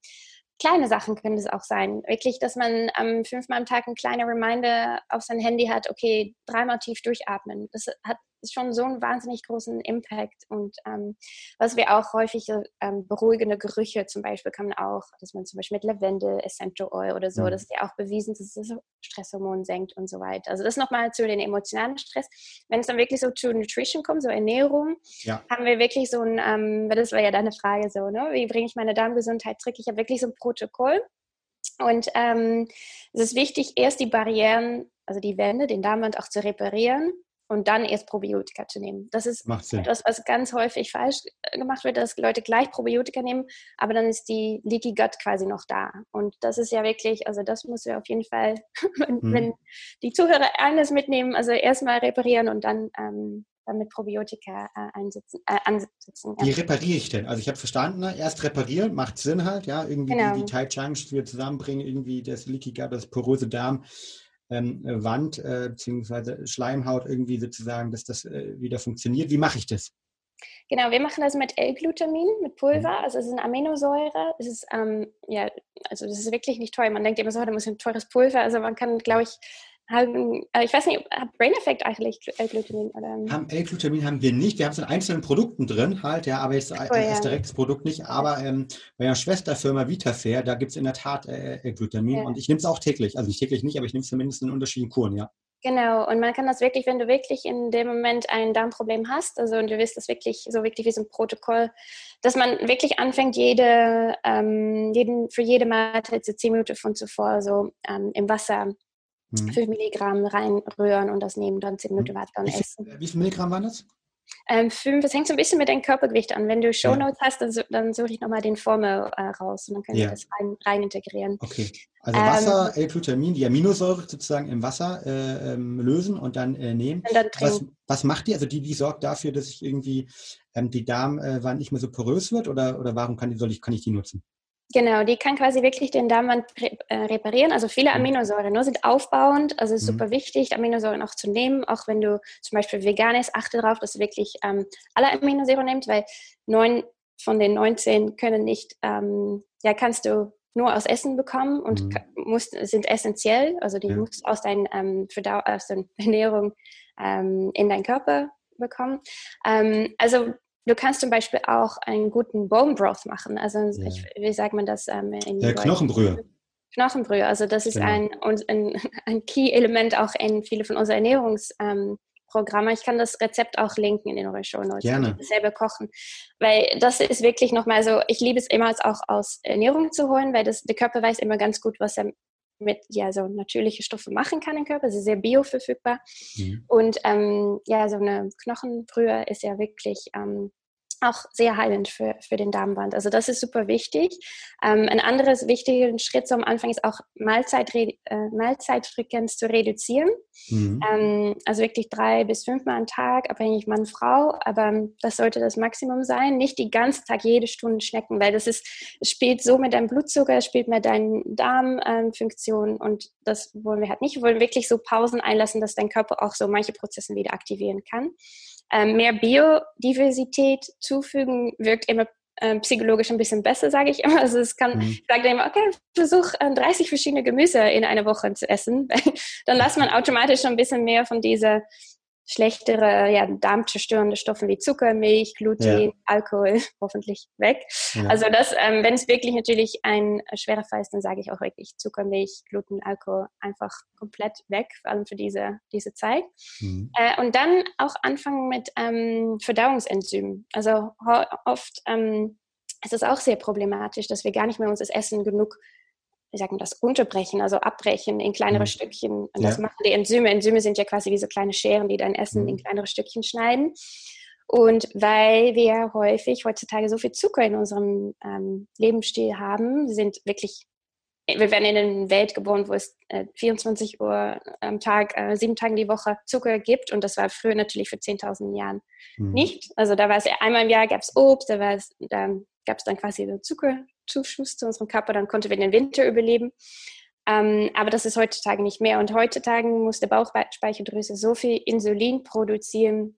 kleine Sachen können es auch sein. Wirklich, dass man ähm, fünfmal am Tag ein kleiner Reminder auf sein Handy hat, okay, dreimal tief durchatmen. Das hat schon so einen wahnsinnig großen Impact. Und ähm, was wir auch häufig, ähm, beruhigende Gerüche zum Beispiel kann man auch, dass man zum Beispiel mit Lavendel, Essential Oil oder so, mhm. das ist ja auch bewiesen, dass es das Stresshormon senkt und so weiter. Also das nochmal zu den emotionalen Stress. Wenn es dann wirklich so zu Nutrition kommt, so Ernährung, ja. haben wir wirklich so ein, ähm, das war ja deine Frage so, ne? wie bringe ich meine Darmgesundheit zurück? Ich habe wirklich so ein Protokoll. Und ähm, es ist wichtig, erst die Barrieren, also die Wände, den Darmwand auch zu reparieren und dann erst Probiotika zu nehmen. Das ist etwas, was ganz häufig falsch gemacht wird, dass Leute gleich Probiotika nehmen, aber dann ist die Leaky Gut quasi noch da. Und das ist ja wirklich, also das muss wir auf jeden Fall, wenn, mhm. wenn die Zuhörer eines mitnehmen, also erstmal reparieren und dann ähm, dann mit Probiotika äh, einsetzen, äh, ansetzen.
Ja. Wie repariere ich denn? Also ich habe verstanden, ne? erst reparieren, macht Sinn halt, ja, irgendwie genau. die, die Tight Junction wieder zusammenbringen, irgendwie das Leaky Gut, das poröse Darm Wand äh, bzw. Schleimhaut irgendwie sozusagen, dass das äh, wieder funktioniert. Wie mache ich das?
Genau, wir machen das mit L-Glutamin, mit Pulver. Mhm. Also es ist eine Aminosäure. Es ist, ähm, ja, also das ist wirklich nicht teuer. Man denkt immer so, da muss ein teures Pulver. Also man kann, glaube ich, haben, äh, ich weiß nicht, hat Brain Effect eigentlich L-Glutamin?
Haben L-Glutamin haben wir nicht. Wir haben es in einzelnen Produkten drin halt, ja, aber jetzt oh, ja. direktes Produkt nicht. Aber ähm, bei der Schwesterfirma Vitafair, da gibt es in der Tat äh, L-Glutamin ja. und ich nehme es auch täglich. Also nicht täglich nicht, aber ich nehme es zumindest in unterschiedlichen Kuren, ja.
Genau, und man kann das wirklich, wenn du wirklich in dem Moment ein Darmproblem hast, also und du willst das wirklich so wirklich wie so ein Protokoll, dass man wirklich anfängt, jede, ähm, jeden, für jede Mahlzeit so zehn Minuten von zuvor so ähm, im Wasser mhm. 5 Milligramm reinrühren und das nehmen, dann 10 Minuten mhm. weiter
und
essen.
Wie viel Milligramm waren das?
Ähm, fünf, das hängt so ein bisschen mit deinem Körpergewicht an. Wenn du Shownotes ja. hast, dann, dann suche ich nochmal den Formel äh, raus und dann können ja. wir das rein, rein, integrieren.
Okay. Also Wasser, ähm, L-Glutamin, die Aminosäure sozusagen im Wasser äh, ähm, lösen und dann äh, nehmen. Und dann was, was, macht die? Also die, die sorgt dafür, dass ich irgendwie ähm, die Darmwand nicht mehr so porös wird oder, oder warum kann, soll ich, kann ich die nutzen?
Genau, die kann quasi wirklich den Darmwand äh, reparieren. Also viele mhm. Aminosäuren ne, sind aufbauend, also ist mhm. super wichtig, Aminosäuren auch zu nehmen. Auch wenn du zum Beispiel vegan ist, achte darauf, dass du wirklich ähm, alle Aminosäuren nimmst, weil neun von den 19 können nicht, ähm, ja, kannst du nur aus Essen bekommen und mhm. musst, sind essentiell. Also die ja. musst aus, dein, ähm, aus der Ernährung ähm, in deinen Körper bekommen. Ähm, also Du kannst zum Beispiel auch einen guten Bone Broth machen. Also ja. ich, wie sagt man das? Ähm,
in ja, Knochenbrühe.
Knochenbrühe. Also das ist genau. ein, ein, ein Key-Element auch in viele von unseren Ernährungsprogrammen. Ähm, ich kann das Rezept auch linken in den Show Notes.
Gerne.
Selber kochen. Weil das ist wirklich nochmal so, ich liebe es immer auch aus Ernährung zu holen, weil das, der Körper weiß immer ganz gut, was er mit ja so natürliche Stoffe machen kann im Körper. Sie ist sehr bioverfügbar. Mhm. Und ähm, ja, so eine Knochenbrühe ist ja wirklich ähm, auch sehr heilend für, für den Darmwand. Also das ist super wichtig. Ähm, ein anderes wichtiger Schritt am Anfang ist auch Mahlzeit, äh, Mahlzeitfrequenz zu reduzieren. Mhm. Ähm, also wirklich drei bis fünfmal am Tag, abhängig Mann, Frau. Aber das sollte das Maximum sein. Nicht die ganze Tag, jede Stunde schnecken, weil das ist, spielt so mit deinem Blutzucker, spielt mit deinen Darmfunktionen ähm, und das wollen wir halt nicht. Wir wollen wirklich so Pausen einlassen, dass dein Körper auch so manche Prozesse wieder aktivieren kann mehr Biodiversität zufügen wirkt immer äh, psychologisch ein bisschen besser, sage ich immer. Also es kann, mhm. ich sage immer, okay, versuch äh, 30 verschiedene Gemüse in einer Woche zu essen. Dann lässt man automatisch schon ein bisschen mehr von dieser schlechtere, ja, darmzerstörende Stoffe wie Zucker, Milch, Gluten, ja. Alkohol hoffentlich weg. Ja. Also das, ähm, wenn es wirklich natürlich ein schwerer Fall ist, dann sage ich auch wirklich Zucker, Milch, Gluten, Alkohol einfach komplett weg, vor allem für diese, diese Zeit. Mhm. Äh, und dann auch anfangen mit ähm, Verdauungsenzymen. Also oft ähm, ist es auch sehr problematisch, dass wir gar nicht mehr uns das Essen genug wie sagt man das, unterbrechen, also abbrechen in kleinere mhm. Stückchen. Und ja. das machen die Enzyme. Enzyme sind ja quasi wie so kleine Scheren, die dein Essen mhm. in kleinere Stückchen schneiden. Und weil wir häufig heutzutage so viel Zucker in unserem ähm, Lebensstil haben, sind wirklich, wir werden in einer Welt geboren, wo es äh, 24 Uhr am Tag, äh, sieben Tage die Woche Zucker gibt. Und das war früher natürlich für 10.000 Jahren mhm. nicht. Also da war es einmal im Jahr gab es Obst, da, da gab es dann quasi so Zucker, Zuschuss zu unserem Körper, dann konnten wir den Winter überleben. Ähm, aber das ist heutzutage nicht mehr. Und heutzutage muss der Bauchspeicheldrüse so viel Insulin produzieren,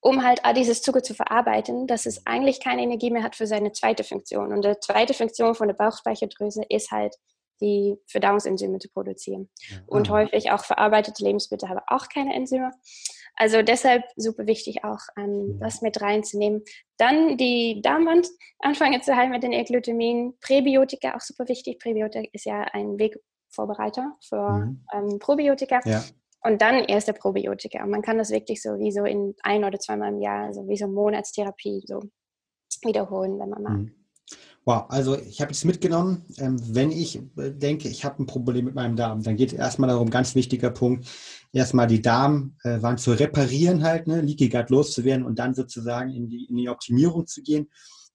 um halt all dieses Zucker zu verarbeiten, dass es eigentlich keine Energie mehr hat für seine zweite Funktion. Und die zweite Funktion von der Bauchspeicheldrüse ist halt, die Verdauungsenzyme zu produzieren. Ja. Und häufig auch verarbeitete Lebensmittel haben auch keine Enzyme. Also deshalb super wichtig auch ähm, das mit reinzunehmen. Dann die Darmwand anfangen zu heilen mit den L-Glutamin. Präbiotika auch super wichtig. Präbiotika ist ja ein Wegvorbereiter für mhm. ähm, Probiotika. Ja. Und dann erst der Probiotika. Und man kann das wirklich so wie so in ein oder zweimal im Jahr, so wie so Monatstherapie so wiederholen, wenn man mag. Mhm.
Wow, also ich habe jetzt mitgenommen, ähm, wenn ich äh, denke, ich habe ein Problem mit meinem Darm, dann geht es erstmal darum, ganz wichtiger Punkt, erstmal die Darmwand zu reparieren halt, ne, Leaky Gut loszuwerden und dann sozusagen in die, in die Optimierung zu gehen.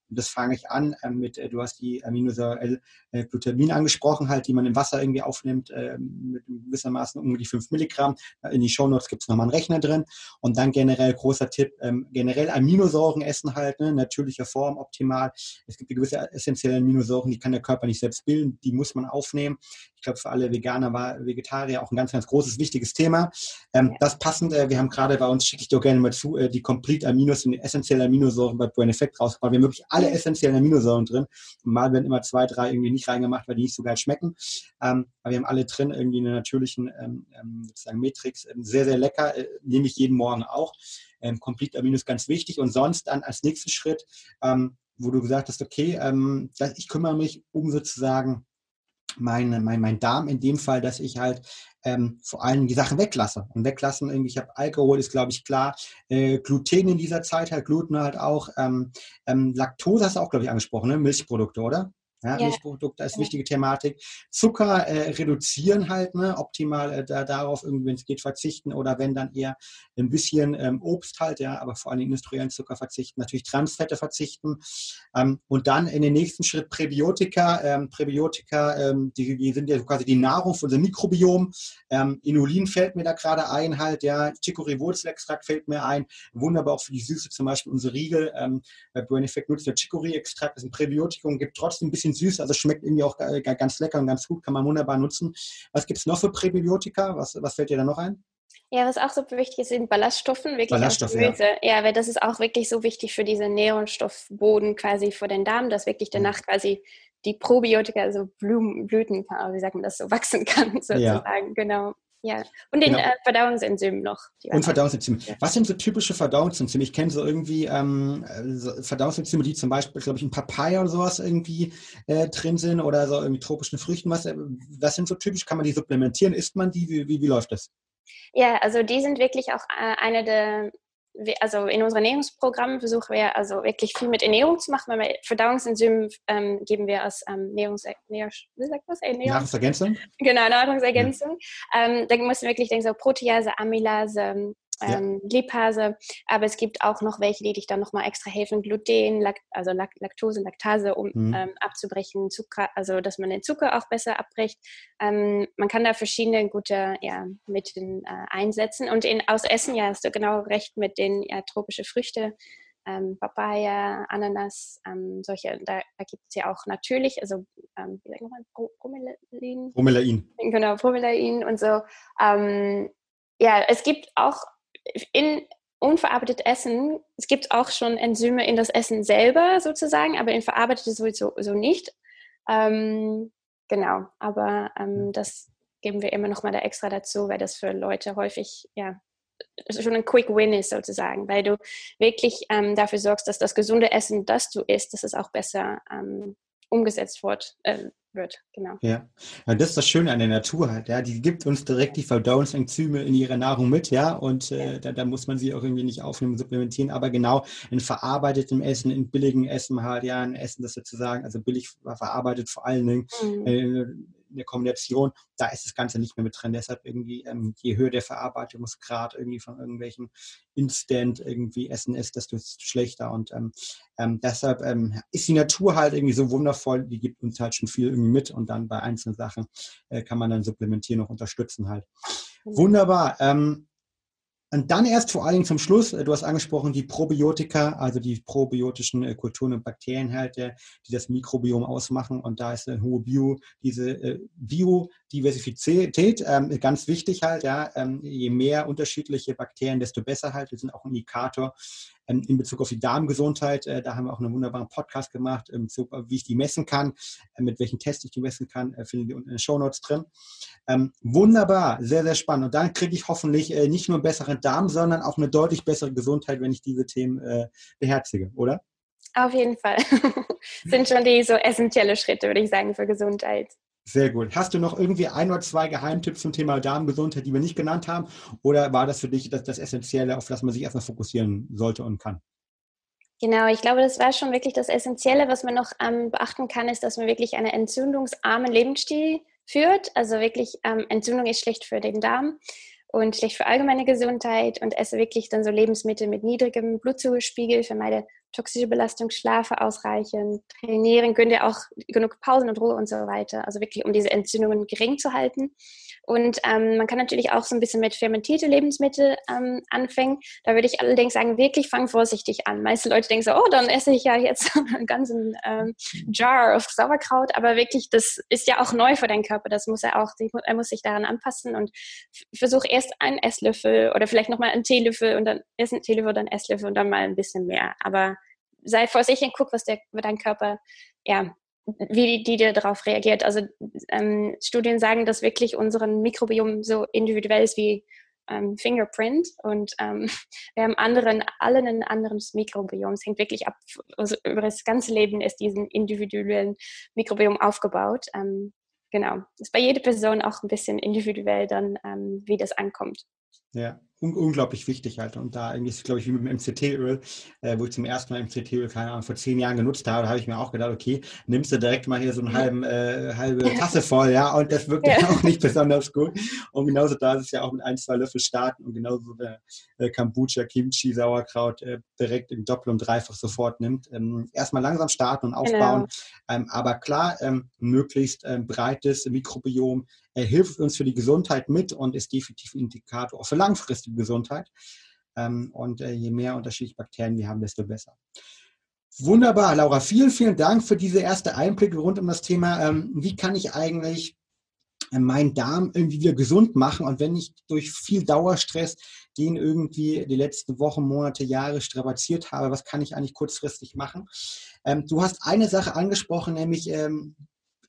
Und das fange ich an äh, mit, äh, du hast die Aminosäure L-Glutamin angesprochen, halt, die man im Wasser irgendwie aufnimmt, äh, mit gewissermaßen um die 5 Milligramm. In die Shownotes gibt es nochmal einen Rechner drin. Und dann generell, großer Tipp, ähm, generell Aminosäuren essen halt, ne, natürlicher Form, optimal. Es gibt gewisse essentielle Aminosäuren, die kann der Körper nicht selbst bilden, die muss man aufnehmen. Ich glaube, für alle Veganer, war Vegetarier auch ein ganz, ganz großes, wichtiges Thema. Ähm, das passend, äh, wir haben gerade bei uns, schicke ich dir gerne mal zu, äh, die Complete Aminos und die essentiellen Aminosäuren bei Brain Effect rausgebracht. Wir haben wirklich alle essentiellen Aminosäuren drin. Mal werden immer zwei, drei irgendwie nicht reingemacht, weil die nicht so geil schmecken. Ähm, aber wir haben alle drin, irgendwie in einer natürlichen ähm, ähm sozusagen Matrix. Sehr, sehr lecker, äh, nehme ich jeden Morgen auch. Ähm, Complete Amino ist ganz wichtig. Und sonst dann als nächsten Schritt, ähm, wo du gesagt hast, okay, ich kümmere mich um sozusagen mein, mein, mein Darm in dem Fall, dass ich halt ähm, vor allem die Sachen weglasse. Und weglassen, irgendwie, ich habe Alkohol, ist glaube ich klar, äh, Gluten in dieser Zeit, halt Gluten halt auch, ähm, ähm, Laktose hast du auch, glaube ich, angesprochen, ne? Milchprodukte, oder? Ja, ja. Milchprodukte ist ja. wichtige Thematik. Zucker äh, reduzieren halt, ne? optimal äh, da, darauf irgendwie, wenn es geht, verzichten oder wenn dann eher ein bisschen ähm, Obst halt, ja, aber vor allem industriellen Zucker verzichten, natürlich Transfette verzichten ähm, und dann in den nächsten Schritt Präbiotika. Ähm, Präbiotika, ähm, die, die, sind ja quasi die Nahrung für unser Mikrobiom. Ähm, Inulin fällt mir da gerade ein halt, ja, Chicory-Wurzelextrakt fällt mir ein, wunderbar auch für die Süße, zum Beispiel unsere Riegel. Ähm, bei Brain Effect nutzt der Chicory-Extrakt, das ist ein Präbiotikum, gibt trotzdem ein bisschen süß, also schmeckt irgendwie auch ganz lecker und ganz gut, kann man wunderbar nutzen. Was gibt es noch für Präbiotika? Was, was fällt dir da noch ein?
Ja, was auch super wichtig ist, sind Ballaststoffen, wirklich
Ballaststoffe, Gemüse.
Ja. ja, weil das ist auch wirklich so wichtig für diesen Nährstoffboden quasi für den Darm, dass wirklich danach mhm. quasi die Probiotika, also Blumen, Blüten, wie sagt man das, so wachsen kann, sozusagen. Ja. Genau. Ja, und den genau. äh, Verdauungsenzymen noch.
Und Verdauungsenzyme. Ja. Was sind so typische Verdauungsenzyme? Ich kenne so irgendwie ähm, so Verdauungsenzyme, die zum Beispiel, glaube ich, in Papaya oder sowas irgendwie äh, drin sind oder so irgendwie tropischen Früchten. Was, äh, was sind so typisch? Kann man die supplementieren? Isst man die? Wie, wie, wie läuft das?
Ja, also die sind wirklich auch äh, eine der also in unserem Ernährungsprogramm versuchen wir also wirklich viel mit Ernährung zu machen, weil wir Verdauungsenzyme ähm, geben wir als ähm? Ernährungs
Nahrungsergänzung?
Genau, Nahrungsergänzung. Ja. Ähm, da müssen wir wirklich denken, so Protease, Amylase, ähm, ja. Lipase, aber es gibt auch noch welche, die dich dann nochmal extra helfen, Gluten, Lakt also Laktose, Laktase, um mhm. ähm, abzubrechen, Zucker, also dass man den Zucker auch besser abbricht. Ähm, man kann da verschiedene gute ja, Mittel äh, einsetzen und in, aus Essen, ja, hast du genau recht mit den ja, tropischen Früchten, ähm, Papaya, Ananas, ähm, solche, da, da gibt es ja auch natürlich, also ähm, wie sagt man, Bromelain?
Bromelain.
Genau, Bromelain und so. Ähm, ja, es gibt auch in unverarbeitetes Essen, es gibt auch schon Enzyme in das Essen selber sozusagen, aber in verarbeitetes sowieso so nicht. Ähm, genau, aber ähm, das geben wir immer noch mal da extra dazu, weil das für Leute häufig ja schon ein Quick Win ist sozusagen, weil du wirklich ähm, dafür sorgst, dass das gesunde Essen, das du isst, dass es auch besser ähm, umgesetzt wird, äh, wird. Genau.
Ja. ja, das ist das Schöne an der Natur halt. Ja, die gibt uns direkt die Verdauungsenzyme in ihrer Nahrung mit, ja, und äh, da, da, muss man sie auch irgendwie nicht aufnehmen, supplementieren, aber genau in verarbeitetem Essen, in billigem Essen halt, ja, ein Essen, das sozusagen, also billig verarbeitet vor allen Dingen. Mhm. Äh, in der Kombination, da ist das Ganze nicht mehr mit drin. Deshalb irgendwie, ähm, je höher der Verarbeitungsgrad irgendwie von irgendwelchen Instant irgendwie Essen ist, desto schlechter. Und ähm, ähm, deshalb ähm, ist die Natur halt irgendwie so wundervoll, die gibt uns halt schon viel irgendwie mit und dann bei einzelnen Sachen äh, kann man dann supplementieren und unterstützen halt. Mhm. Wunderbar. Ähm, und dann erst vor allen Dingen zum Schluss, äh, du hast angesprochen, die Probiotika, also die probiotischen äh, Kulturen und Bakterienhalte, die das Mikrobiom ausmachen. Und da ist eine hohe Bio, diese äh, Biodiversität ähm, ganz wichtig halt. Ja, ähm, je mehr unterschiedliche Bakterien, desto besser halt. Die sind auch ein Indikator in Bezug auf die Darmgesundheit. Äh, da haben wir auch einen wunderbaren Podcast gemacht, ähm, wie ich die messen kann, äh, mit welchen Tests ich die messen kann, äh, findet ihr unten in den Show Notes drin. Ähm, wunderbar, sehr, sehr spannend. Und dann kriege ich hoffentlich nicht nur einen besseren Darm, sondern auch eine deutlich bessere Gesundheit, wenn ich diese Themen beherzige, oder?
Auf jeden Fall. Sind schon die so essentielle Schritte, würde ich sagen, für Gesundheit.
Sehr gut. Hast du noch irgendwie ein oder zwei Geheimtipps zum Thema Darmgesundheit, die wir nicht genannt haben? Oder war das für dich das, das Essentielle, auf das man sich erstmal fokussieren sollte und kann?
Genau, ich glaube, das war schon wirklich das Essentielle. Was man noch ähm, beachten kann, ist, dass man wirklich einen entzündungsarmen Lebensstil führt. Also wirklich, ähm, Entzündung ist schlecht für den Darm und schlecht für allgemeine Gesundheit und esse wirklich dann so Lebensmittel mit niedrigem Blutzuckerspiegel, vermeide toxische Belastung, schlafe ausreichend, trainieren, gönne auch genug Pausen und Ruhe und so weiter. Also wirklich, um diese Entzündungen gering zu halten. Und ähm, man kann natürlich auch so ein bisschen mit fermentierte Lebensmittel ähm, anfangen. Da würde ich allerdings sagen, wirklich fang vorsichtig an. Meiste Leute denken so, oh, dann esse ich ja jetzt einen ganzen ähm, Jar of Sauerkraut. Aber wirklich, das ist ja auch neu für deinen Körper. Das muss er auch, er muss sich daran anpassen und versuch erst einen Esslöffel oder vielleicht nochmal einen Teelöffel und dann erst einen Teelöffel, dann Esslöffel und dann mal ein bisschen mehr. Aber sei vorsichtig und guck, was der, dein Körper, ja, wie die, die darauf reagiert. Also ähm, Studien sagen, dass wirklich unser Mikrobiom so individuell ist wie ähm, Fingerprint und ähm, wir haben anderen, allen ein anderes Mikrobiom. Es hängt wirklich ab, also über das ganze Leben ist diesen individuellen Mikrobiom aufgebaut. Ähm, genau, ist bei jeder Person auch ein bisschen individuell dann, ähm, wie das ankommt.
Ja, un unglaublich wichtig halt. Und da irgendwie ist, glaube ich, wie mit dem MCT-Öl, äh, wo ich zum ersten Mal MCT-Öl, keine Ahnung, vor zehn Jahren genutzt habe, da habe ich mir auch gedacht, okay, nimmst du direkt mal hier so eine halben, äh, halbe Tasse voll, ja, und das wirkt ja. auch nicht besonders gut. Und genauso da ist es ja auch mit ein, zwei Löffel starten und genauso der äh, Kombucha, Kimchi, Sauerkraut äh, direkt im Doppel- und Dreifach sofort nimmt. Ähm, erstmal langsam starten und aufbauen. Genau. Ähm, aber klar, ähm, möglichst ähm, breites Mikrobiom äh, hilft uns für die Gesundheit mit und ist definitiv ein Indikator auch für langfristige Gesundheit. Ähm, und äh, je mehr unterschiedliche Bakterien wir haben, desto besser. Wunderbar, Laura. Vielen, vielen Dank für diese erste Einblicke rund um das Thema. Ähm, wie kann ich eigentlich äh, meinen Darm irgendwie wieder gesund machen und wenn ich durch viel Dauerstress den irgendwie die letzten Wochen, Monate, Jahre strapaziert habe, was kann ich eigentlich kurzfristig machen? Ähm, du hast eine Sache angesprochen, nämlich ähm,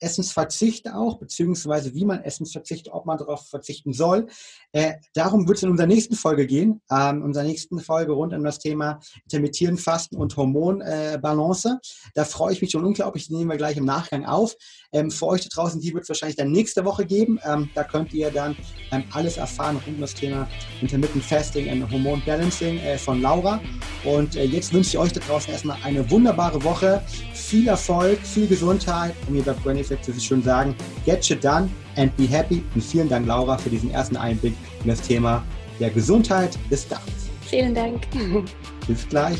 Essensverzicht auch, beziehungsweise wie man Essensverzicht, ob man darauf verzichten soll. Äh, darum wird es in unserer nächsten Folge gehen, ähm, unserer nächsten Folge rund um das Thema intermittierend Fasten und Hormonbalance. Äh, da freue ich mich schon unglaublich, die nehmen wir gleich im Nachgang auf. Ähm, für euch da draußen, die wird es wahrscheinlich dann nächste Woche geben. Ähm, da könnt ihr dann ähm, alles erfahren rund um das Thema Intermittent Fasting und Hormon Balancing äh, von Laura. Und äh, jetzt wünsche ich euch da draußen erstmal eine wunderbare Woche, viel Erfolg, viel Gesundheit und mir bei Brain Effect ist es schön sagen, get shit done and be happy. Und vielen Dank, Laura, für diesen ersten Einblick in das Thema der Gesundheit des Darms.
Vielen Dank.
Bis gleich.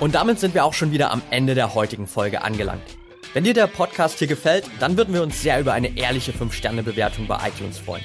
Und damit sind wir auch schon wieder am Ende der heutigen Folge angelangt. Wenn dir der Podcast hier gefällt, dann würden wir uns sehr über eine ehrliche 5-Sterne-Bewertung bei iTunes freuen.